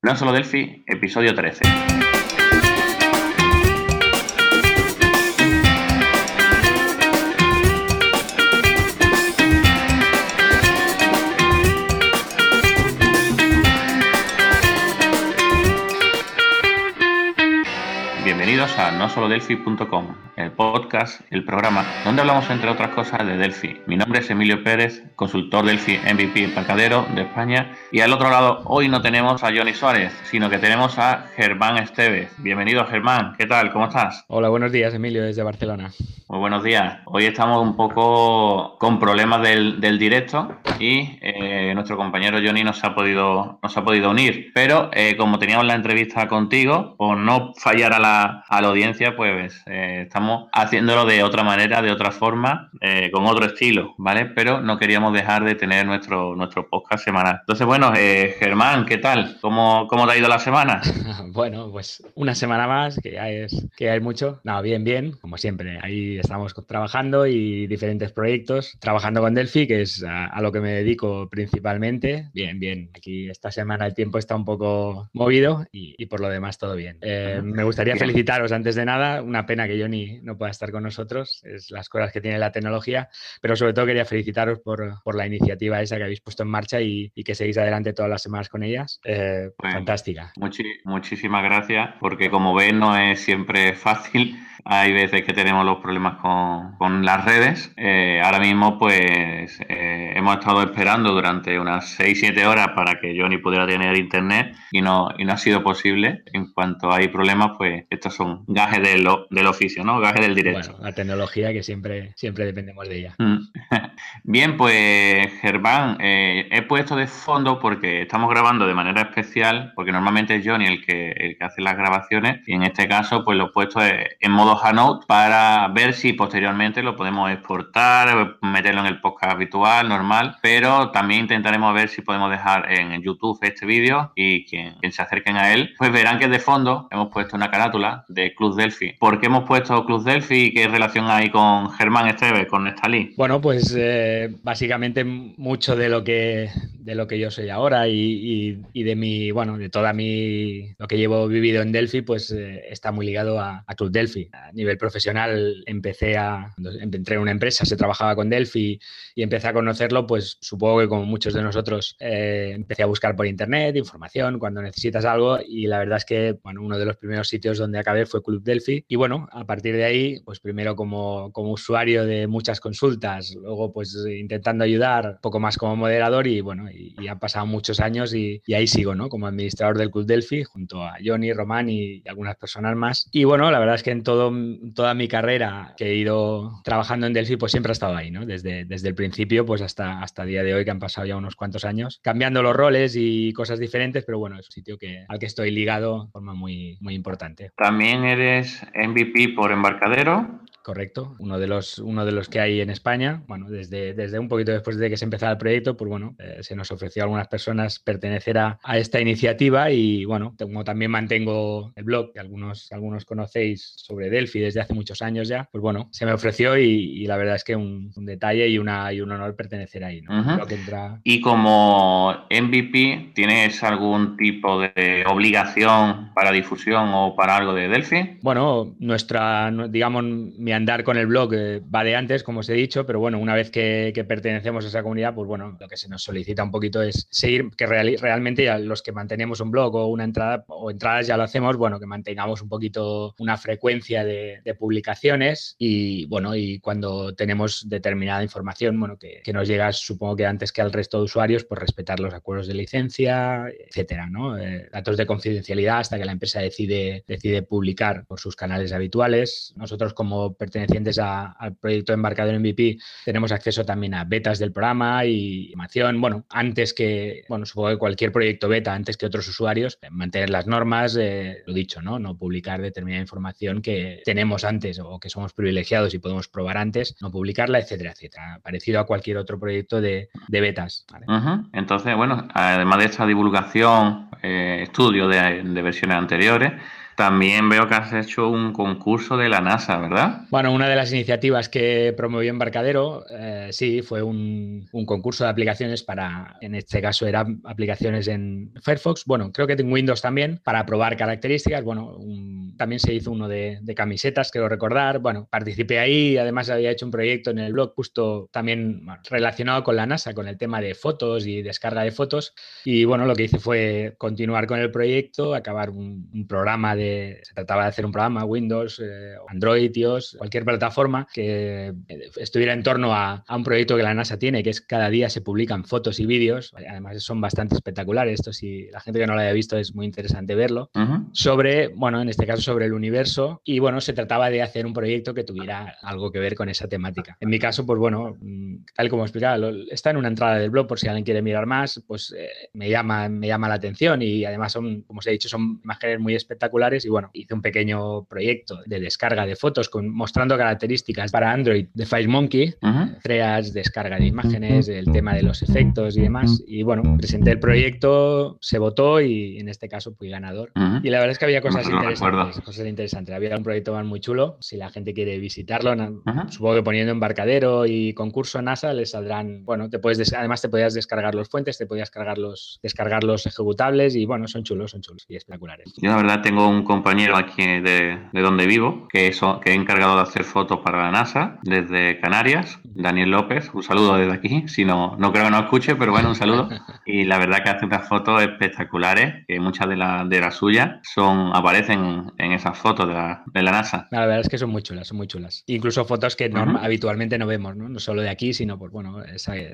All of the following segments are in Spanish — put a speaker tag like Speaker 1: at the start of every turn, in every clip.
Speaker 1: No solo Delphi, episodio 13. Bienvenidos a nosolodelphi.com, el podcast, el programa, donde hablamos entre otras cosas de Delphi. Mi nombre es Emilio Pérez, consultor Delphi MVP Embarcadero de España. Y al otro lado, hoy no tenemos a Johnny Suárez, sino que tenemos a Germán Esteves. Bienvenido, Germán. ¿Qué tal? ¿Cómo estás?
Speaker 2: Hola, buenos días, Emilio, desde Barcelona.
Speaker 1: Muy buenos días. Hoy estamos un poco con problemas del, directo y eh, nuestro compañero Johnny nos ha podido, nos ha podido unir. Pero eh, como teníamos la entrevista contigo, por no fallar a la, a la audiencia, pues eh, estamos haciéndolo de otra manera, de otra forma, con otro estilo, ¿vale? Pero no queríamos dejar de tener nuestro, nuestro podcast semanal. Entonces, bueno, Germán, ¿qué tal? ¿Cómo, ¿Cómo te ha ido la semana?
Speaker 2: bueno, pues una semana más, que ya es que hay mucho. No, bien, bien, como siempre. Ahí estamos trabajando y diferentes proyectos, trabajando con Delphi, que es a, lo que me dedico principalmente. Bien, bien. Aquí esta semana el tiempo está un poco movido y, por lo demás todo bien. Eh, me gustaría felicitaros antes de nada. Una pena que Johnny no pueda estar con nosotros. Es las cosas que tiene la tecnología, pero sobre todo quería felicitaros por, por la iniciativa esa que habéis puesto en marcha y, que seguís adelante todas las semanas con ellas. Eh, fantástica.
Speaker 1: muchísimas gracias, porque como ven no es siempre fácil hay veces que tenemos los problemas con, las redes. Eh, ahora mismo, pues, eh, hemos estado esperando durante unas 6-7 horas para que Johnny pudiera tener internet y no, y no ha sido posible. En cuanto hay problemas, pues, estos son gajes del, del oficio, ¿no? Gajes del directo.
Speaker 2: Bueno, la tecnología que siempre, siempre dependemos de ella.
Speaker 1: Mm. Bien, pues, Germán, eh, he puesto de fondo porque estamos grabando de manera especial, porque normalmente es Johnny el que, hace las grabaciones y en este caso, pues, lo he puesto en modo Hanout para ver si posteriormente lo podemos exportar, meterlo en el podcast habitual, normal, pero también intentaremos ver si podemos dejar en YouTube este vídeo y quien, se acerquen a él, pues verán que de fondo hemos puesto una carátula de Club Delphi. ¿Por qué hemos puesto Club Delphi y qué relación hay con Germán Esteves, con Nestalí?
Speaker 2: Bueno, pues básicamente mucho de lo que de lo que yo soy ahora y, de mi, bueno, de toda mi, lo que llevo vivido en Delphi, pues eh, está muy ligado a, a Club Delphi. A nivel profesional empecé a, entré en una empresa, se trabajaba con Delphi y empecé a conocerlo, pues supongo que como muchos de nosotros eh, empecé a buscar por internet información cuando necesitas algo y la verdad es que, bueno, uno de los primeros sitios donde acabé fue Club Delphi y bueno, a partir de ahí, pues primero como, como usuario de muchas consultas, luego pues intentando ayudar, poco más como moderador y bueno, y, han pasado muchos años y, ahí sigo, ¿no? Como administrador del Club Delphi junto a Johnny, Román y, y algunas personas más. Y bueno, la verdad es que en todo toda mi carrera que he ido trabajando en Delphi, pues siempre ha estado ahí, ¿no? Desde, desde el principio, pues hasta, hasta día de hoy, que han pasado ya unos cuantos años, cambiando los roles y cosas diferentes, pero bueno, es un sitio que, al que estoy ligado de forma muy, muy importante.
Speaker 1: También eres MVP por embarcadero
Speaker 2: correcto, uno de los, uno de los que hay en España. Bueno, desde, desde un poquito después de que se empezara el proyecto, pues bueno, eh, se nos ofreció a algunas personas pertenecer a, esta iniciativa y bueno, como también mantengo el blog que algunos, algunos conocéis sobre Delphi desde hace muchos años ya, pues bueno, se me ofreció y, la verdad es que un, un, detalle y, una, y un honor pertenecer ahí. ¿no?
Speaker 1: Y como MVP, ¿tienes algún tipo de obligación para difusión o para algo de Delphi?
Speaker 2: Bueno, nuestra, digamos, mi andar con el blog eh, va de antes, como os he dicho, pero bueno, una vez que, pertenecemos a esa comunidad, pues bueno, lo que se nos solicita un poquito es seguir, que realmente ya los que mantenemos un blog o una entrada o entradas ya lo hacemos, bueno, que mantengamos un poquito una frecuencia de, publicaciones y bueno, y cuando tenemos determinada información, bueno, que, nos llega, supongo que antes que al resto de usuarios, pues respetar los acuerdos de licencia, etcétera, ¿no? Eh, datos de confidencialidad hasta que la empresa decide, decide publicar por sus canales habituales. Nosotros como pertenecientes al proyecto Embarcador MVP, tenemos acceso también a betas del programa y información, bueno, antes que, bueno, supongo que cualquier proyecto beta, antes que otros usuarios, mantener las normas, eh, lo dicho, ¿no? No publicar determinada información que tenemos antes o que somos privilegiados y podemos probar antes, no publicarla, etcétera, etcétera. Parecido a cualquier otro proyecto de, betas.
Speaker 1: Entonces, bueno, además de esta divulgación, eh, estudio de versiones anteriores, también veo que has hecho un concurso de la NASA, ¿verdad?
Speaker 2: Bueno, una de las iniciativas que promovió Embarcadero, eh, sí, fue un, concurso de aplicaciones para, en este caso eran aplicaciones en Firefox, bueno, creo que en Windows también, para probar características. Bueno, también se hizo uno de, camisetas, quiero recordar. Bueno, participé ahí, además había hecho un proyecto en el blog justo también relacionado con la NASA, con el tema de fotos y descarga de fotos. Y bueno, lo que hice fue continuar con el proyecto, acabar un, programa de, se trataba de hacer un programa Windows, eh, Android, iOS, cualquier plataforma que eh, estuviera en torno a, un proyecto que la NASA tiene, que es cada día se publican fotos y vídeos, además son bastante espectaculares, esto si la gente que no lo haya visto es muy interesante verlo, sobre, bueno, en este caso sobre el universo, y bueno, se trataba de hacer un proyecto que tuviera algo que ver con esa temática. En mi caso, pues bueno, mm, tal como explicaba, está en una entrada del blog por si alguien quiere mirar más, pues eh, me, llama, me llama la atención. Y además son, como os he dicho, son imágenes muy espectaculares y bueno, hice un pequeño proyecto de descarga de fotos con, mostrando características para Android de FileMonkey, uh descarga de imágenes, el tema de los efectos y demás. Y bueno, presenté el proyecto, se votó y en este caso fui ganador. Y la verdad es que había cosas interesantes, cosas interesantes. Había un proyecto más muy chulo. Si la gente quiere visitarlo, supongo que poniendo embarcadero y concurso NASA les saldrán, bueno, te puedes además te podías descargar los fuentes, te podías cargar los, descargar los ejecutables y bueno, son chulos, son chulos y espectaculares.
Speaker 1: Yo la verdad tengo un compañero aquí de, de donde vivo que, es, que he encargado de hacer fotos para la NASA desde Canarias, Daniel López, un saludo desde aquí, si no, no creo que no escuche, pero bueno, un saludo. Y la verdad que hace unas fotos espectaculares, que muchas de, las de las suyas son, aparecen en esas fotos de la, de la NASA.
Speaker 2: La verdad es que son muy chulas, son muy chulas. Incluso fotos que habitualmente no vemos, ¿no? No solo de aquí, sino pues bueno,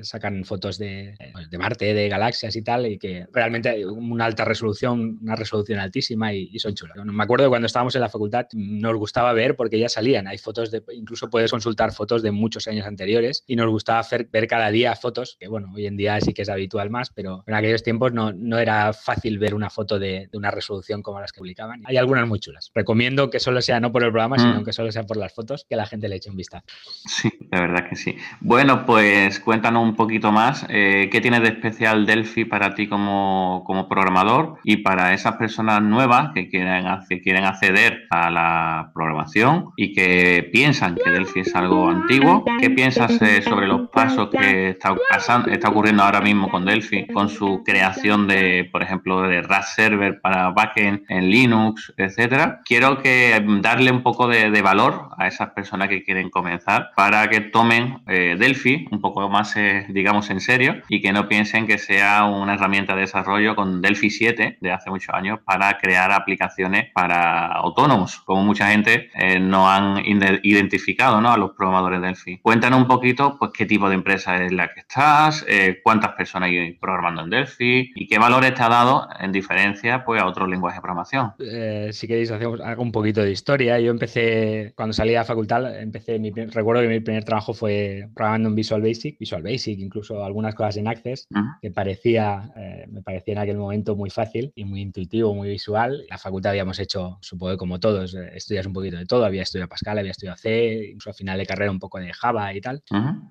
Speaker 2: sacan fotos de, pues, de, Marte, de galaxias y tal, y que realmente hay una alta resolución, una resolución altísima y, son chulas. Me acuerdo de cuando estábamos en la facultad, nos gustaba ver porque ya salían, hay fotos de, incluso puedes consultar fotos de muchos años anteriores y nos gustaba hacer, ver cada día fotos, que bueno, hoy en día sí que es habitual más, pero en aquellos tiempos no, no era fácil ver una foto de, una resolución como las que publicaban. Hay algunas muy chulas. Recomiendo que solo sea no por el programa, sino mm. que solo sea por las fotos, que la gente le eche un vistazo.
Speaker 1: Sí, la verdad que sí. Bueno, pues cuéntanos un poquito más. Eh, ¿Qué tiene de especial Delphi para ti como, como programador y para esas personas nuevas que quieren, que quieren acceder a la programación y que piensan que Delphi es algo antiguo? ¿Qué piensas eh, sobre los pasos que está, pasando, está ocurriendo ahora mismo con Delphi, con su creación de, por ejemplo, de RAS Server para backend en Linux, etcétera? Quiero que darle un poco de, valor a esas personas que quieren comenzar para que tomen eh, Delphi un poco más, eh, digamos, en serio y que no piensen que sea una herramienta de desarrollo con Delphi 7 de hace muchos años para crear aplicaciones para autónomos, como mucha gente no han identificado ¿no? a los programadores Delphi. Cuéntanos un poquito pues, qué tipo de empresa es la que estás, eh, cuántas personas hay programando en Delphi y qué valores te ha dado en diferencia pues, a otros lenguajes de programación.
Speaker 2: Eh, si queréis, hacemos un poquito de historia. Yo empecé, cuando salí a la facultad, empecé, mi, recuerdo que mi primer trabajo fue programando en Visual Basic, Visual Basic, incluso algunas cosas en Access, que parecía, eh, me parecía en aquel momento muy fácil y muy intuitivo, muy visual. En la facultad habíamos hecho, supongo como todos, estudias un poquito de todo, había estudiado Pascal, había estudiado C, incluso al final de carrera un poco de Java y tal.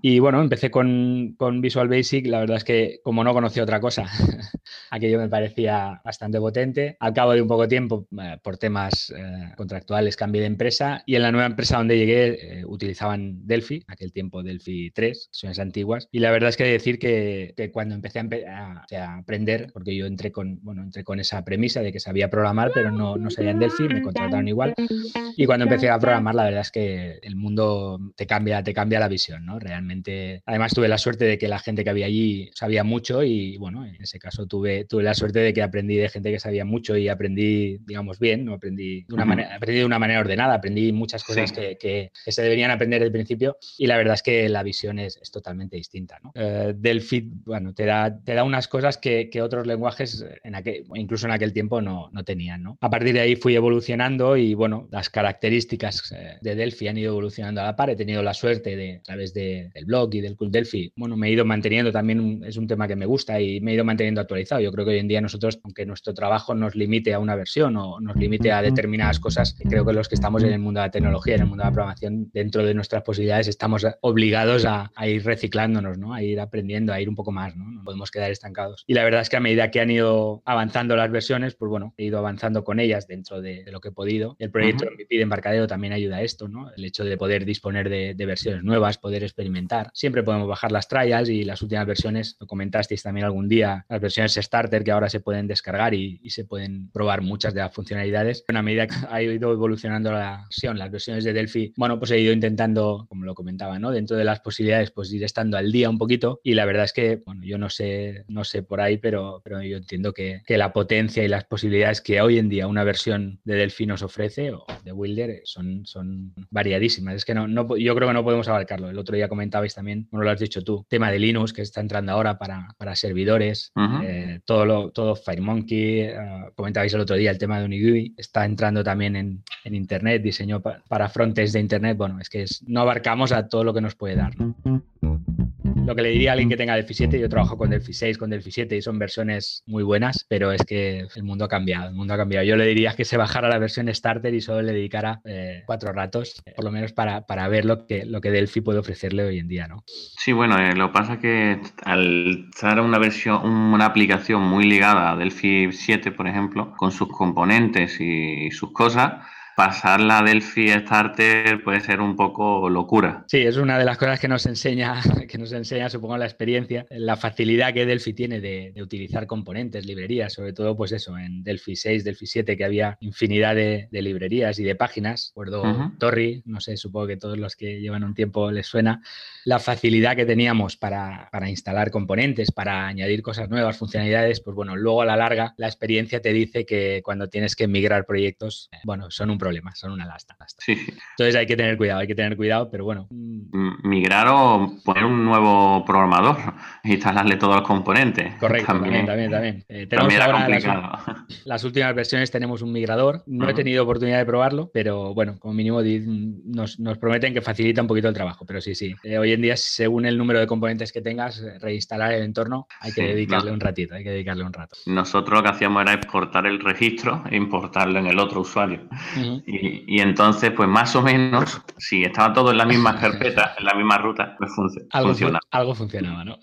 Speaker 2: Y bueno, empecé con, con, Visual Basic. La verdad es que como no conocía otra cosa, aquello me parecía bastante potente. Al cabo de un poco tiempo, eh, por temas eh, contractuales, cambié de empresa y en la nueva empresa donde llegué eh, utilizaban Delphi, aquel tiempo Delphi 3, versiones antiguas. Y la verdad es que decir que, que cuando empecé a, a, aprender, porque yo entré con, bueno, entré con esa premisa de que sabía programar, pero no, no sabía en Delphi, me contrataron igual. Y cuando empecé a programar, la verdad es que el mundo te cambia, te cambia la visión, ¿no? Realmente, además tuve la suerte de que la gente que había allí sabía mucho y bueno, en ese caso tuve, tuve la suerte de que aprendí de gente que sabía mucho y aprendí, digamos, bien, ¿no? Aprendí de una, manera, aprendí de una manera ordenada, aprendí muchas cosas que, que, se deberían aprender desde el principio y la verdad es que la visión es, es totalmente distinta, ¿no? Eh, Delphi, bueno, te da, te da unas cosas que, que otros lenguajes, en aquel, incluso en aquel tiempo, no, no tenían, ¿no? A partir de ahí fui evolucionando y bueno, las características eh, de Delphi han ido evolucionando a la par. He tenido la suerte de, a través de, del blog y del Cool Delphi, bueno, me he ido manteniendo también, es un tema que me gusta y me he ido manteniendo actualizado. Yo creo que hoy en día nosotros, aunque nuestro trabajo nos limite a una versión o nos limite a determinadas cosas, creo que los que estamos en el mundo de la tecnología, en el mundo de la programación, dentro de nuestras posibilidades, estamos obligados a, ir reciclándonos, ¿no? A ir aprendiendo, a ir un poco más, ¿no? No podemos quedar estancados. Y la verdad es que a medida que han ido avanzando las versiones, pues bueno, he ido avanzando con ellas dentro de, lo que he podido. El proyecto MVP de embarcadero también ayuda a esto, ¿no? El hecho de poder disponer de, versiones nuevas, poder experimentar. Siempre podemos bajar las trials y las últimas versiones, lo comentasteis también algún día, las versiones starter que ahora se pueden descargar y, se pueden probar muchas de las funcionalidades. A medida que ha ido evolucionando la versión, las versiones de Delphi, bueno, pues he ido intentando, como lo comentaba, ¿no? Dentro de las posibilidades, pues ir estando al día un poquito y la verdad es que, bueno, yo no sé, no sé por ahí, pero, pero yo entiendo que, que la potencia y las posibilidades que hoy en día una versión de Delphi nos ofrece o de Wilder son, son variadísimas. Es que no, no, yo creo que no podemos abarcarlo. El otro día comentabais también, como lo has dicho tú, tema de Linux que está entrando ahora para, para servidores, eh, todo, lo, todo FireMonkey, uh, comentabais el otro día el tema de Unigui, está entrando también en, en Internet, diseño para frontes de Internet. Bueno, es que no abarcamos a todo lo que nos puede dar. Lo que le diría a alguien que tenga Delphi 7, yo trabajo con Delphi 6, con Delphi 7 y son versiones muy buenas, pero es que el mundo ha cambiado, el mundo ha cambiado. Yo le diría que se bajara la versión starter y solo le dedicara eh, cuatro ratos, eh, por lo menos para, para, ver lo que, lo que Delphi puede ofrecerle hoy en día, ¿no?
Speaker 1: Sí, bueno, eh, lo pasa que al estar una versión, una aplicación muy ligada a Delphi 7, por ejemplo, con sus componentes y sus cosas, pasarla a Delphi Starter puede ser un poco locura.
Speaker 2: Sí, es una de las cosas que nos enseña, que nos enseña, supongo, la experiencia, la facilidad que Delphi tiene de, utilizar componentes, librerías, sobre todo, pues eso, en Delphi 6, Delphi 7, que había infinidad de, librerías y de páginas. Recuerdo Torri, no sé, supongo que todos los que llevan un tiempo les suena, la facilidad que teníamos para, para instalar componentes, para añadir cosas nuevas, funcionalidades, pues bueno, luego a la larga la experiencia te dice que cuando tienes que migrar proyectos, bueno, son un problemas, son una lasta. Entonces hay que tener cuidado, hay que tener cuidado, pero bueno.
Speaker 1: Migrar o poner un nuevo programador, instalarle todos los componentes.
Speaker 2: Correcto, también, también, también. Eh, tenemos ahora las, últimas versiones tenemos un migrador. No he tenido oportunidad de probarlo, pero bueno, como mínimo nos, prometen que facilita un poquito el trabajo. Pero sí, sí. Eh, hoy en día, según el número de componentes que tengas, eh, reinstalar el entorno, hay que dedicarle un ratito, hay que dedicarle un rato.
Speaker 1: Nosotros lo que hacíamos era exportar el registro e importarlo en el otro usuario y, entonces, pues más o menos, si estaba todo en la misma carpeta, en la misma ruta, pues
Speaker 2: algo
Speaker 1: funcionaba.
Speaker 2: algo funcionaba, ¿no?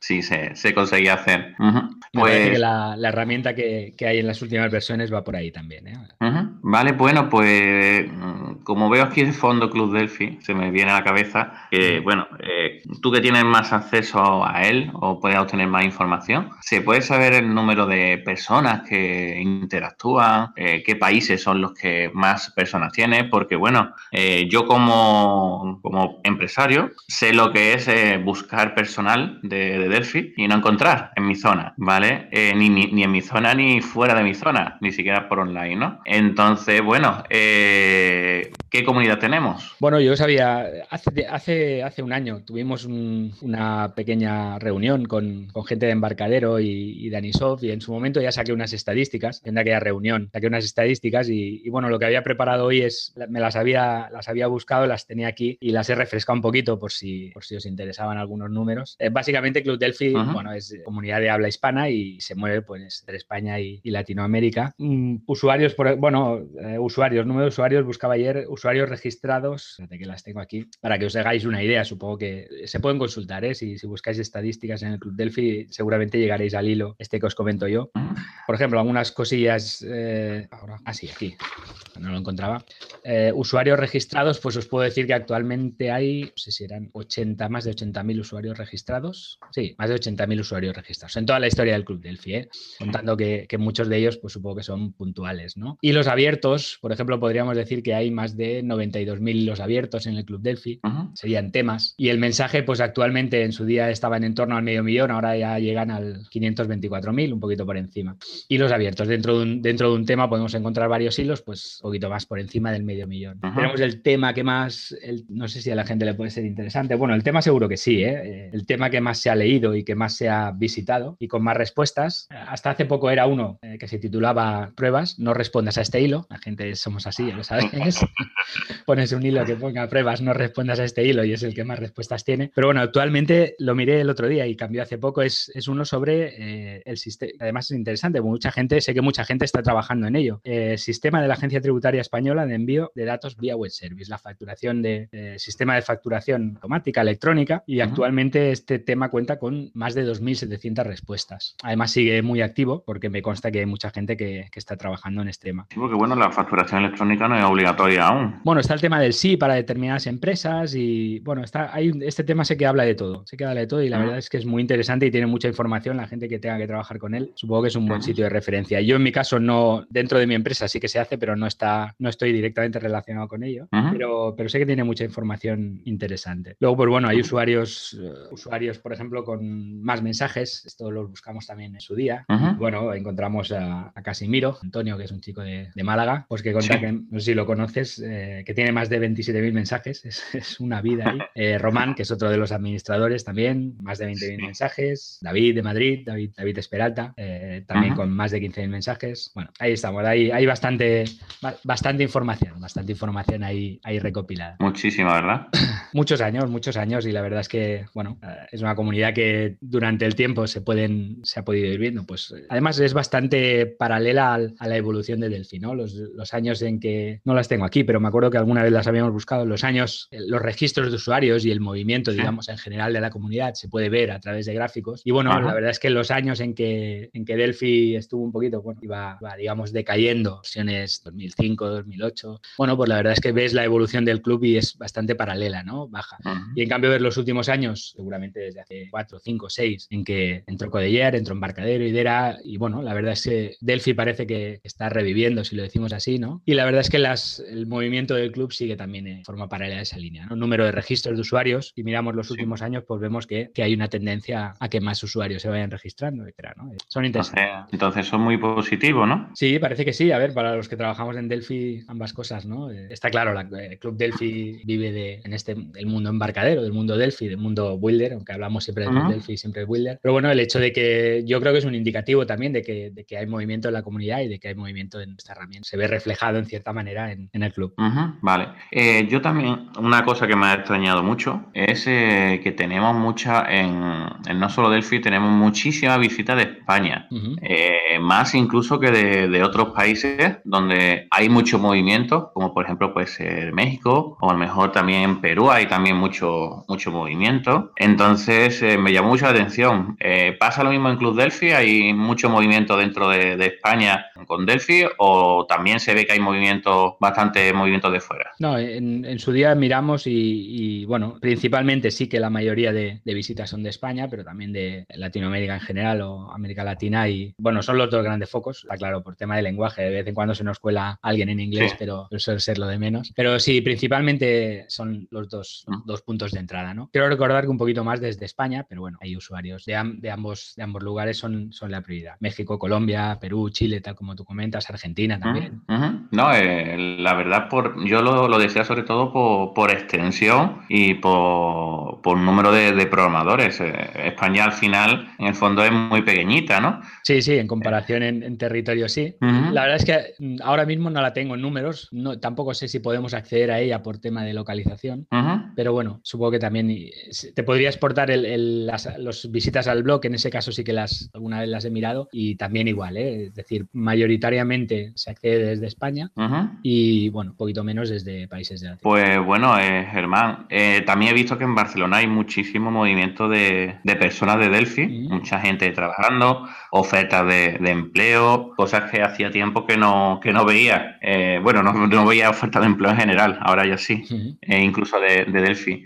Speaker 1: sí, se, conseguía hacer.
Speaker 2: Pues... que la, herramienta que, hay en las últimas versiones va por ahí también. ¿eh?
Speaker 1: Vale, bueno, pues como veo aquí de fondo Club Delphi, se me viene a la cabeza que, bueno, eh, tú que tienes más acceso a él o puedes obtener más información, ¿se puede saber el número de personas que interactúan? Eh, ¿Qué países son los que más personas tiene, porque bueno, eh, yo como, como, empresario sé lo que es eh, buscar personal de, Delphi y no encontrar en mi zona, ¿vale? Eh, ni, ni, en mi zona ni fuera de mi zona, ni siquiera por online, ¿no? Entonces, bueno, ¿qué comunidad tenemos?
Speaker 2: Bueno, yo sabía, hace, hace, hace un año tuvimos una pequeña reunión con, con, gente de embarcadero y, y de Anisoft y en su momento ya saqué unas estadísticas, en aquella reunión, saqué unas estadísticas y, y bueno, lo que había preparado preparado hoy es, me las había, las había buscado, las tenía aquí y las he refrescado un poquito por si, por si os interesaban algunos números. Eh, básicamente Club Delphi, bueno, es comunidad de habla hispana y se mueve pues entre España y, Latinoamérica. Mm, usuarios, por, bueno, eh, usuarios, número de usuarios, buscaba ayer usuarios registrados, fíjate que las tengo aquí, para que os hagáis una idea, supongo que se pueden consultar, ¿eh? si, buscáis estadísticas en el Club Delphi, seguramente llegaréis al hilo este que os comento yo. Por ejemplo, algunas cosillas, ahora, así, ah, aquí, no lo encontraba. Eh, usuarios registrados, pues os puedo decir que actualmente hay, no sé si eran 80, más de 80.000 usuarios registrados. Sí, más de 80.000 usuarios registrados en toda la historia del Club Delphi, ¿eh? contando que, muchos de ellos, pues supongo que son puntuales, ¿no? Y los abiertos, por ejemplo, podríamos decir que hay más de 92.000 los abiertos en el Club Delphi, serían temas. Y el mensaje, pues actualmente en su día estaban en torno al medio millón, ahora ya llegan al 524.000, un poquito por encima. Y los abiertos, dentro de, un, dentro de un tema podemos encontrar varios hilos, pues un poquito más por encima del medio millón. Tenemos el tema que más, no sé si a la gente le puede ser interesante. Bueno, el tema seguro que sí. ¿eh? el tema que más se ha leído y que más se ha visitado y con más respuestas. Hasta hace poco era uno eh, que se titulaba Pruebas, no respondas a este hilo. La gente somos así, ya lo sabes. pones un hilo que ponga pruebas, no respondas a este hilo y es el que más respuestas tiene. Pero bueno, actualmente lo miré el otro día y cambió hace poco, es, es uno sobre eh, el sistema. Además es interesante, mucha gente, sé que mucha gente está trabajando en ello. Eh, sistema de la Agencia Tributaria Española de envío de datos vía web service, la facturación de sistema de facturación automática, electrónica, y actualmente este tema cuenta con más de 2.700 respuestas. Además sigue muy activo porque me consta que hay mucha gente que, que está trabajando en este tema.
Speaker 1: Sí, porque bueno, la facturación electrónica no es obligatoria aún.
Speaker 2: Bueno, está el tema del sí para determinadas empresas y bueno, está, hay, este tema sé que habla de todo, sé que habla de todo y la verdad es que es muy interesante y tiene mucha información la gente que tenga que trabajar con él. Supongo que es un buen sitio de referencia. Yo en mi caso no, dentro de mi empresa sí que se hace, pero no está, no estoy directamente relacionado con ello, pero, pero sé que tiene mucha información interesante. Luego, pues bueno, hay usuarios, eh, usuarios, por ejemplo, con más mensajes, esto lo buscamos también en su día. Bueno, encontramos a, Casimiro, Antonio, que es un chico de, Málaga, pues que cuenta que, no sé si lo conoces, eh, que tiene más de 27.000 mensajes, es, una vida ahí. Eh, Román, que es otro de los administradores también, más de 20.000 mensajes. David de Madrid, David, David Esperalta, también con más de 15.000 mensajes. Bueno, ahí estamos, ahí hay bastante, bastante información, bastante información ahí, ahí recopilada.
Speaker 1: Muchísima, ¿verdad?
Speaker 2: muchos años, muchos años y la verdad es que, bueno, eh, es una comunidad que durante el tiempo se pueden, se ha podido ir viendo. Pues además es bastante paralela a la evolución de Delphi, ¿no? Los, años en que, no las tengo aquí, pero me acuerdo que alguna vez las habíamos buscado, los años, eh, los registros de usuarios y el movimiento, digamos, en general de la comunidad se puede ver a través de gráficos. Y bueno, la verdad es que los años en que, en que Delphi estuvo un poquito, bueno, iba, digamos, decayendo, versiones 2005, 2008, bueno, pues la verdad es que ves la evolución del club y es bastante paralela, ¿no? Baja. Y en cambio, ver los últimos años, seguramente desde hace 4, 5, 6, en que entró Codeller, entró Embarcadero, Idera, y bueno, la verdad es que Delphi parece que está reviviendo, si lo decimos así, ¿no? Y la verdad es que las, el movimiento del club sigue también en forma paralela a esa línea, ¿no? Número de registros de usuarios, y miramos los últimos años, pues vemos que, que, hay una tendencia a que más usuarios se vayan registrando, etcétera, ¿no? Son interesantes.
Speaker 1: Entonces son muy positivos, ¿no?
Speaker 2: Sí, parece que sí. A ver, para los que trabajamos en Delphi, ambas cosas, ¿no? Eh, está claro, la, el Club Delphi vive de, en este, el mundo embarcadero, del mundo Delphi, del mundo Builder, aunque hablamos siempre de Delphi, siempre de Builder. Pero bueno, el hecho de que yo creo que es un indicativo también de que, de que hay movimiento en la comunidad y de que hay movimiento en esta herramienta. Se ve reflejado en cierta manera en, en el club.
Speaker 1: Vale. Eh, yo también, una cosa que me ha extrañado mucho es eh, que tenemos mucha, en, en, no solo Delphi, tenemos muchísima visita de España. Eh, más incluso que de, de, otros países donde hay mucho movimiento, como por ejemplo puede ser México, o a lo mejor también en Perú hay también mucho, mucho movimiento. Entonces eh, me llamó mucho la atención. Eh, ¿Pasa lo mismo en Club Delphi? ¿Hay mucho movimiento dentro de, España con Delphi o también se ve que hay movimiento, bastante movimiento de fuera?
Speaker 2: No, en, su día miramos y, bueno, principalmente sí que la mayoría de, visitas son de España, pero también de Latinoamérica en general o América Latina y bueno, son los dos grandes focos, está claro, por tema de lenguaje, de vez en cuando se nos cuela alguien en inglés, pero suele ser lo de menos. Pero sí, principalmente son los dos, mm. dos puntos de entrada, ¿no? Quiero recordar que un poquito más desde España, pero bueno, hay usuarios de, ambos, de ambos lugares son, son la prioridad. México, Colombia, Perú, Chile, tal como tú comentas, Argentina también.
Speaker 1: No, eh, la verdad, por, yo lo, lo decía sobre todo por, extensión y por, por número de, programadores. Eh, España al final, en el fondo, es muy pequeñita, ¿no?
Speaker 2: Sí, sí, en comparación en, territorio sí. La verdad es que mm, ahora mismo no la tengo en números, no, tampoco sé si podemos acceder a ella por tema de localización, pero bueno, supongo que también te podría exportar el, las los visitas al blog, en ese caso sí que las alguna vez las he mirado y también igual, ¿eh? es decir, mayoritariamente se accede desde España y bueno, un poquito menos desde países de
Speaker 1: Pues bueno, eh, Germán, eh, también he visto que en Barcelona hay muchísimo movimiento de, personas de Delphi, mucha gente trabajando, ofertas de, empleo, cosas que hacía tiempo que no, que no veía. bueno, no, veía ofertas de empleo en general, ahora ya sí, incluso de, de Delphi.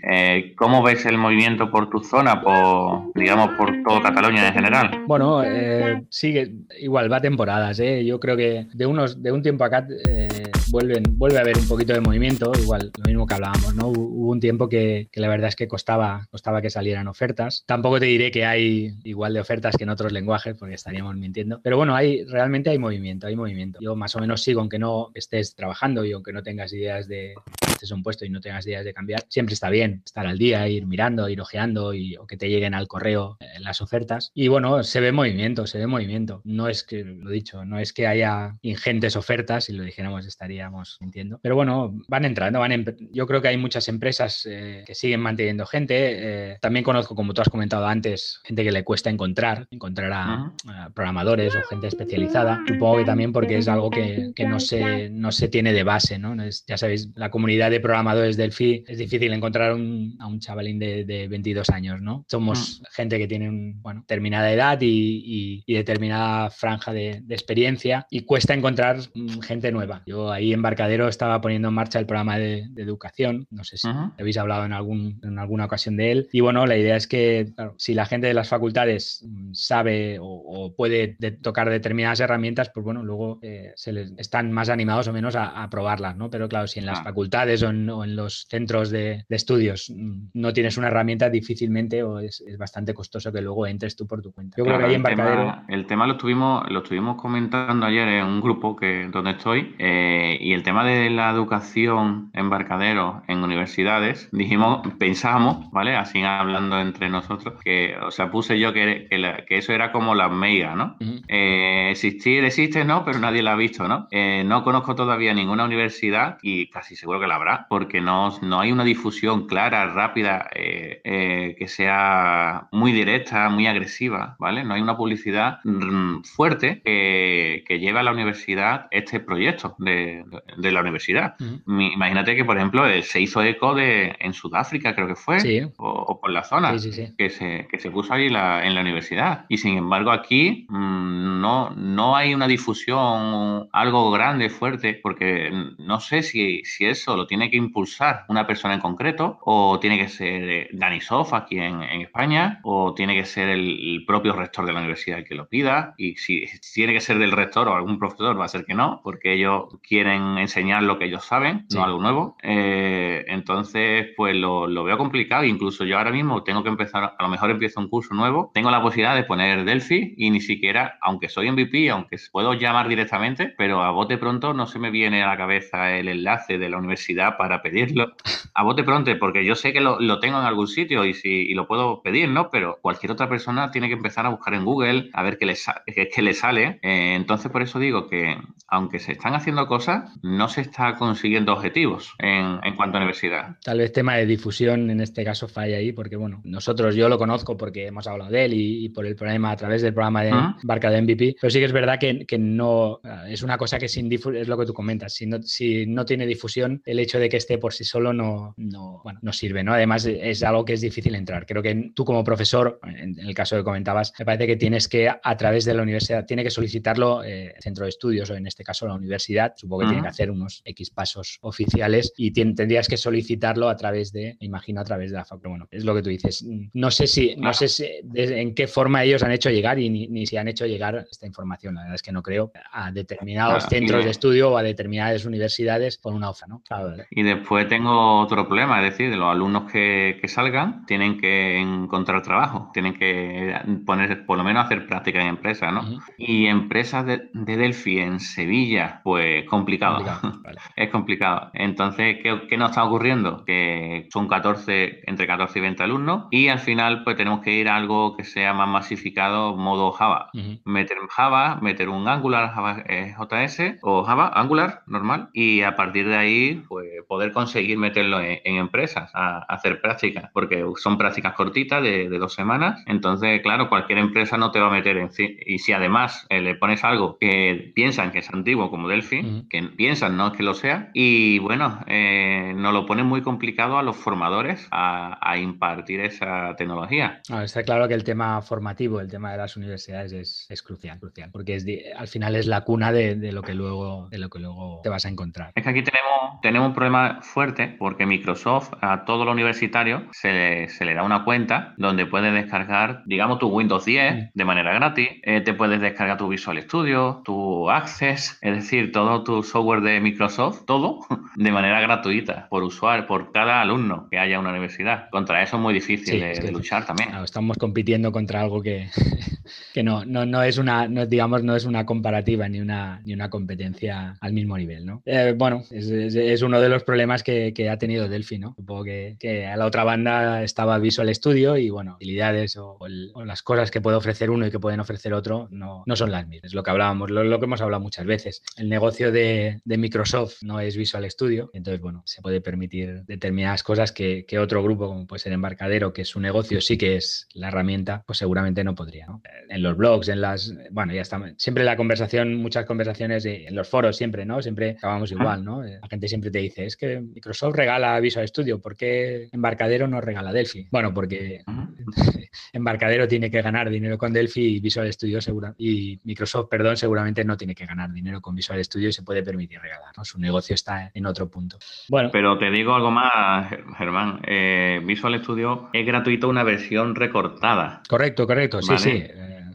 Speaker 1: ¿Cómo ves el movimiento por tu zona, por, digamos, por todo Cataluña en general?
Speaker 2: Bueno, eh, sigue igual, va temporadas. ¿eh? Yo creo que de, unos, de un tiempo acá eh, vuelven, vuelve a haber un poquito de movimiento, igual lo mismo que hablábamos, ¿no? Hubo un tiempo que, la verdad es que costaba, costaba que salieran ofertas. Tampoco te diré que hay igual de ofertas que en otros lenguajes, porque estaríamos mintiendo. Pero bueno, hay, realmente hay movimiento, hay movimiento. Yo más o menos sigo, aunque no estés trabajando y aunque no tengas ideas de estés a un puesto y no tengas ideas de cambiar, siempre está bien estar al día, ir mirando, ir ojeando y, o que te lleguen al correo eh, las ofertas. Y bueno, se ve movimiento, se ve movimiento. No es que, lo dicho, no es que haya ingentes ofertas, si lo dijéramos estaríamos mintiendo. Pero bueno, van entrando, van yo creo que hay muchas empresas eh, que siguen manteniendo gente. Eh, también conozco, como tú has comentado antes, gente que le cuesta encontrar, encontrar a, programadores o gente especializada. Supongo que también porque es algo que, que no, se, no se tiene de base, ¿no? ya sabéis, la comunidad de programadores Delphi es difícil encontrar a un chavalín de, de 22 años, ¿no? Somos gente que tiene, bueno, determinada edad y, y, determinada franja de, de, experiencia y cuesta encontrar mm, gente nueva. Yo ahí en Barcadero estaba poniendo en marcha el programa de, educación, no sé si habéis hablado en, algún, en alguna ocasión de él. Y bueno, la idea es que si la gente de las facultades mm, sabe o, puede tocar determinadas herramientas, pues bueno, luego eh, se les están más animados o menos a, probarlas, ¿no? Pero claro, si en las ah. facultades o en, los centros de, estudios mm, no tienes una herramienta, difícilmente o es, bastante costoso que luego entres tú por tu cuenta.
Speaker 1: Yo creo que ahí en Tema, el tema lo estuvimos, lo estuvimos comentando ayer en un grupo que donde estoy eh, y el tema de la educación embarcadero en universidades, dijimos, pensábamos, ¿vale? Así hablando entre nosotros, que, o sea, puse yo que, que, eso era como la mega, ¿no? Eh, existir existe, ¿no? Pero nadie la ha visto, ¿no? Eh, no conozco todavía ninguna universidad y casi seguro que la habrá, porque no, no hay una difusión clara, rápida, que sea muy directa, muy agresiva, ¿vale? No hay una publicidad mm, fuerte que, que lleve a la universidad este proyecto de, de la universidad. Imagínate que, por ejemplo, eh, se hizo eco de en Sudáfrica, creo que fue, o, por la zona, que, se, que se puso ahí la, en la universidad. Y sin embargo, aquí mm, no, no hay una difusión, algo grande, fuerte, porque no sé si, si eso lo tiene que impulsar una persona en concreto, o tiene que ser eh, Dani Sof aquí en, en España, o tiene que ser el, propio rector de la universidad el que lo pida. Y si, tiene que ser del rector o algún profesor, va a ser que no, porque ellos quieren enseñar lo que ellos saben, no algo nuevo. Eh, entonces, pues lo, lo, veo complicado. Incluso yo ahora mismo tengo que empezar, a lo mejor empiezo un curso nuevo, tengo la posibilidad de poner Delphi y ni siquiera, aunque soy MVP, aunque puedo llamar directamente, pero a bote pronto no se me viene a la cabeza el enlace de la universidad para pedirlo. A bote pronto, porque yo sé que lo, lo tengo en algún sitio y, si, y lo puedo pedir, ¿no? Pero cualquier otra persona tiene que empezar a buscar en Google a ver qué le, qué le sale. Eh, entonces, por eso digo que aunque se están haciendo cosas, no se está consiguiendo objetivos en, en, cuanto a universidad.
Speaker 2: Tal vez tema de difusión en este caso falla ahí, porque bueno, nosotros yo lo conozco porque hemos hablado de él y, por el problema a través del programa de Barca de MVP, pero sí que es verdad que, que no es una cosa que sin difusión, es lo que tú comentas, si no, si no tiene difusión, el hecho de que esté por sí solo no, no, bueno, no sirve, ¿no? Además es algo que es difícil entrar. Creo que tú como profesor, en, el caso que comentabas, me parece que tienes que a través de la universidad, tiene que solicitarlo el eh, centro de estudios o en este caso la universidad, supongo que tiene que hacer unos X pasos oficiales y tendrías que solicitarlo a través de, me imagino, a través de la facultad. Bueno, es lo que tú dices. No sé si, no sé si, en qué forma ellos han hecho llegar y ni, si han hecho llegar esta información. La verdad es que no creo a determinados centros de... estudio o a determinadas universidades por una oferta, ¿no?
Speaker 1: Y después tengo otro problema, es decir, de los alumnos que, que salgan tienen que encontrar trabajo, tienen que poner, por lo menos hacer práctica en empresas, ¿no? Y empresas de, de, Delphi en Sevilla, pues complicado. es complicado. Entonces, ¿qué, ¿qué, nos está ocurriendo? Que son 14, entre 14 y 20 alumnos y al final pues tenemos que ir a algo que sea más masificado, modo Java. Meter Java, meter un Angular Java, eh, JS o Java, Angular, normal, y a partir de ahí pues poder conseguir meterlo en, empresas, a, hacer prácticas, porque son prácticas cortitas de, de, dos semanas. Entonces, claro, cualquier empresa no te va a meter en... Y si además eh, le pones algo que piensan que es antiguo como Delphi, que piensan, no es que lo sea, y bueno, eh, nos lo pone muy complicado a los formadores a, impartir esa tecnología.
Speaker 2: está claro que el tema formativo, el tema de las universidades es, crucial, crucial, porque es al final es la cuna de, lo que luego, de lo que luego te vas a encontrar.
Speaker 1: Es que aquí tenemos, tenemos un problema fuerte porque Microsoft a todo lo universitario se, se le da una cuenta donde puedes descargar, digamos, tu Windows 10 de manera gratis, eh, te puedes descargar tu Visual Studio, tu Access, es decir, todo tu software de Microsoft, todo de manera gratuita por usuario, por cada alumno que haya en una universidad. Contra eso es muy difícil de, luchar también.
Speaker 2: estamos compitiendo contra algo que, que no, no, no, es una, no, digamos, no es una comparativa ni una, ni una competencia al mismo nivel, ¿no? Eh, bueno, es, es, uno de los problemas que, ha tenido Delphi, ¿no? Supongo que, a la otra banda estaba Visual Studio y, bueno, utilidades o, las cosas que puede ofrecer uno y que pueden ofrecer otro no, no son las mismas. Es lo que hablábamos, lo, que hemos hablado muchas veces. El negocio de, Microsoft no es Visual Studio, entonces, bueno, se puede permitir determinadas cosas que, otro grupo, como puede ser Embarcadero, que su negocio sí que es la herramienta, pues seguramente no podría, ¿no? En los blogs, en las... Bueno, ya está. Siempre la conversación, muchas conversaciones en los foros siempre, ¿no? Siempre acabamos igual, ¿no? La gente siempre te dice, es que Microsoft regala Visual Studio, ¿por qué Embarcadero no regala Delphi? Bueno, porque Embarcadero tiene que ganar dinero con Delphi y Visual Studio segura, y Microsoft, perdón, seguramente no tiene que ganar dinero con Visual Studio y se puede permitir regalar, ¿no? Su negocio está en otro punto.
Speaker 1: Bueno. Pero te digo algo más, Germán. Eh, Visual Studio es gratuito una versión recortada.
Speaker 2: Correcto, correcto, sí, sí.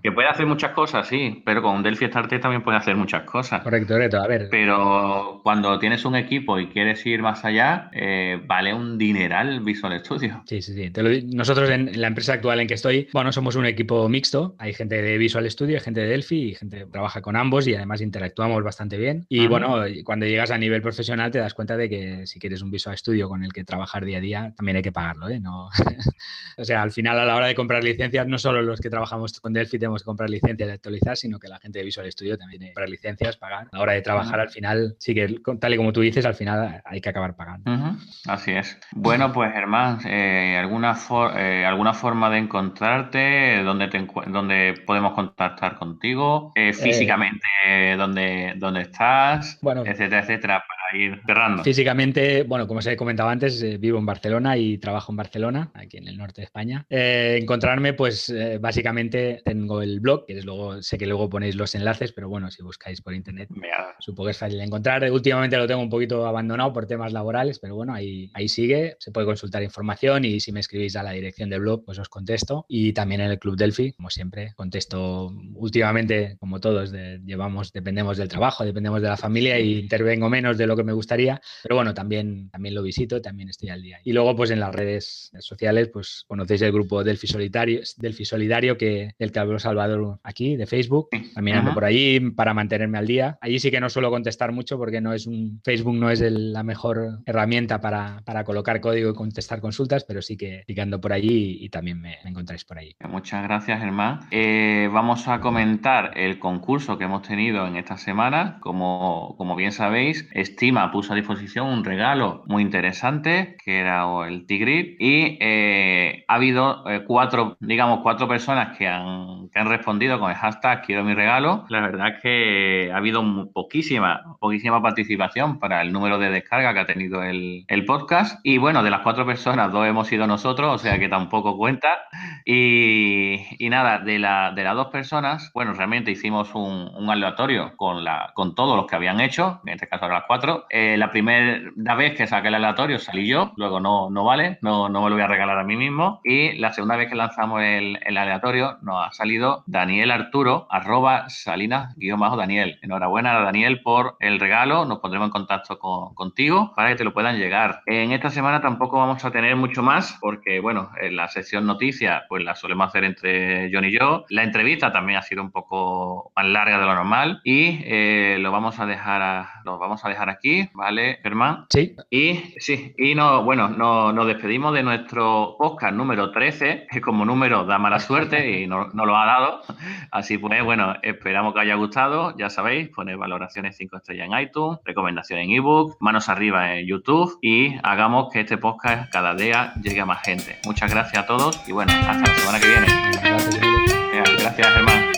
Speaker 1: Que puede hacer muchas cosas, sí, pero con un Delphi Starter también puede hacer muchas cosas.
Speaker 2: Correcto, correcto, a ver.
Speaker 1: Pero cuando tienes un equipo y quieres ir más allá, eh, vale un dineral Visual Studio.
Speaker 2: Sí, sí, sí. Nosotros en la empresa actual en que estoy, bueno, somos un equipo mixto. Hay gente de Visual Studio, gente de Delphi y gente que trabaja con ambos y además interactuamos bastante bien. Y bueno, cuando llegas a nivel profesional te das cuenta de que si quieres un Visual Studio con el que trabajar día a día, también hay que pagarlo, ¿eh? No... o sea, al final a la hora de comprar licencias, no solo los que trabajamos con Delphi tenemos que comprar licencias de actualizar, sino que la gente de Visual Studio también tiene que comprar licencias, pagar. A la hora de trabajar, al final, sí que tal y como tú dices, al final hay que acabar pagando.
Speaker 1: Así es. Bueno, pues Germán, eh, ¿alguna, eh, ¿alguna forma de encontrarte? ¿Dónde, te dónde podemos contactar contigo? Eh, físicamente, ¿dónde, ¿dónde estás? Bueno, etcétera, etcétera ir cerrando.
Speaker 2: Físicamente, bueno, como os he comentado antes, eh, vivo en Barcelona y trabajo en Barcelona, aquí en el norte de España. Eh, encontrarme, pues eh, básicamente tengo el blog, que es luego, sé que luego ponéis los enlaces, pero bueno, si buscáis por internet, supongo que es fácil de encontrar. Últimamente lo tengo un poquito abandonado por temas laborales, pero bueno, ahí, ahí sigue, se puede consultar información y si me escribís a la dirección del blog, pues os contesto. Y también en el Club Delphi, como siempre, contesto últimamente, como todos, llevamos, dependemos del trabajo, dependemos de la familia y intervengo menos de lo que me gustaría, pero bueno, también, también lo visito, también estoy al día. Y luego, pues en las redes sociales, pues conocéis el grupo Delphi Solidario, Delphi Solidario que, del que habló Salvador aquí, de Facebook, también ando por ahí para mantenerme al día. Allí sí que no suelo contestar mucho porque no es un, Facebook no es la mejor herramienta para, para, colocar código y contestar consultas, pero sí que, sí por allí y, también me, encontráis por allí.
Speaker 1: Muchas gracias, Germán. Eh, vamos a comentar el concurso que hemos tenido en esta semana. Como, como bien sabéis, Puso a disposición un regalo muy interesante, que era el Tigrit, y eh, ha habido eh, cuatro, digamos, cuatro personas que han, que han respondido con el hashtag quiero mi regalo. La verdad es que ha habido poquísima, participación para el número de descarga que ha tenido el, el podcast. Y bueno, de las cuatro personas, dos hemos sido nosotros, o sea que tampoco cuenta. Y, y nada, de, la, de las dos personas, bueno, realmente hicimos un, un aleatorio con, la, con todos los que habían hecho, en este caso las cuatro, eh, la primera vez que saqué el aleatorio salí yo, luego no, no vale, no, no me lo voy a regalar a mí mismo. Y la segunda vez que lanzamos el, aleatorio nos ha salido Daniel Arturo, arroba salinas guion bajo Daniel. Enhorabuena a Daniel por el regalo, nos pondremos en contacto contigo para que te lo puedan llegar. En esta semana tampoco vamos a tener mucho más porque, bueno, en la sección noticias pues la solemos hacer entre John y yo. La entrevista también ha sido un poco más larga de lo normal y eh, lo vamos a dejar lo vamos a dejar aquí ¿vale, Germán?
Speaker 2: Sí.
Speaker 1: Y sí, y no, bueno, nos despedimos de nuestro podcast número 13, que como número da mala suerte y no, lo ha dado. Así pues, bueno, esperamos que haya gustado. Ya sabéis, poner valoraciones 5 estrellas en iTunes, recomendaciones en ebook, manos arriba en YouTube y hagamos que este podcast cada día llegue a más gente. Muchas gracias a todos y bueno, hasta la semana que viene. Gracias, gracias Germán.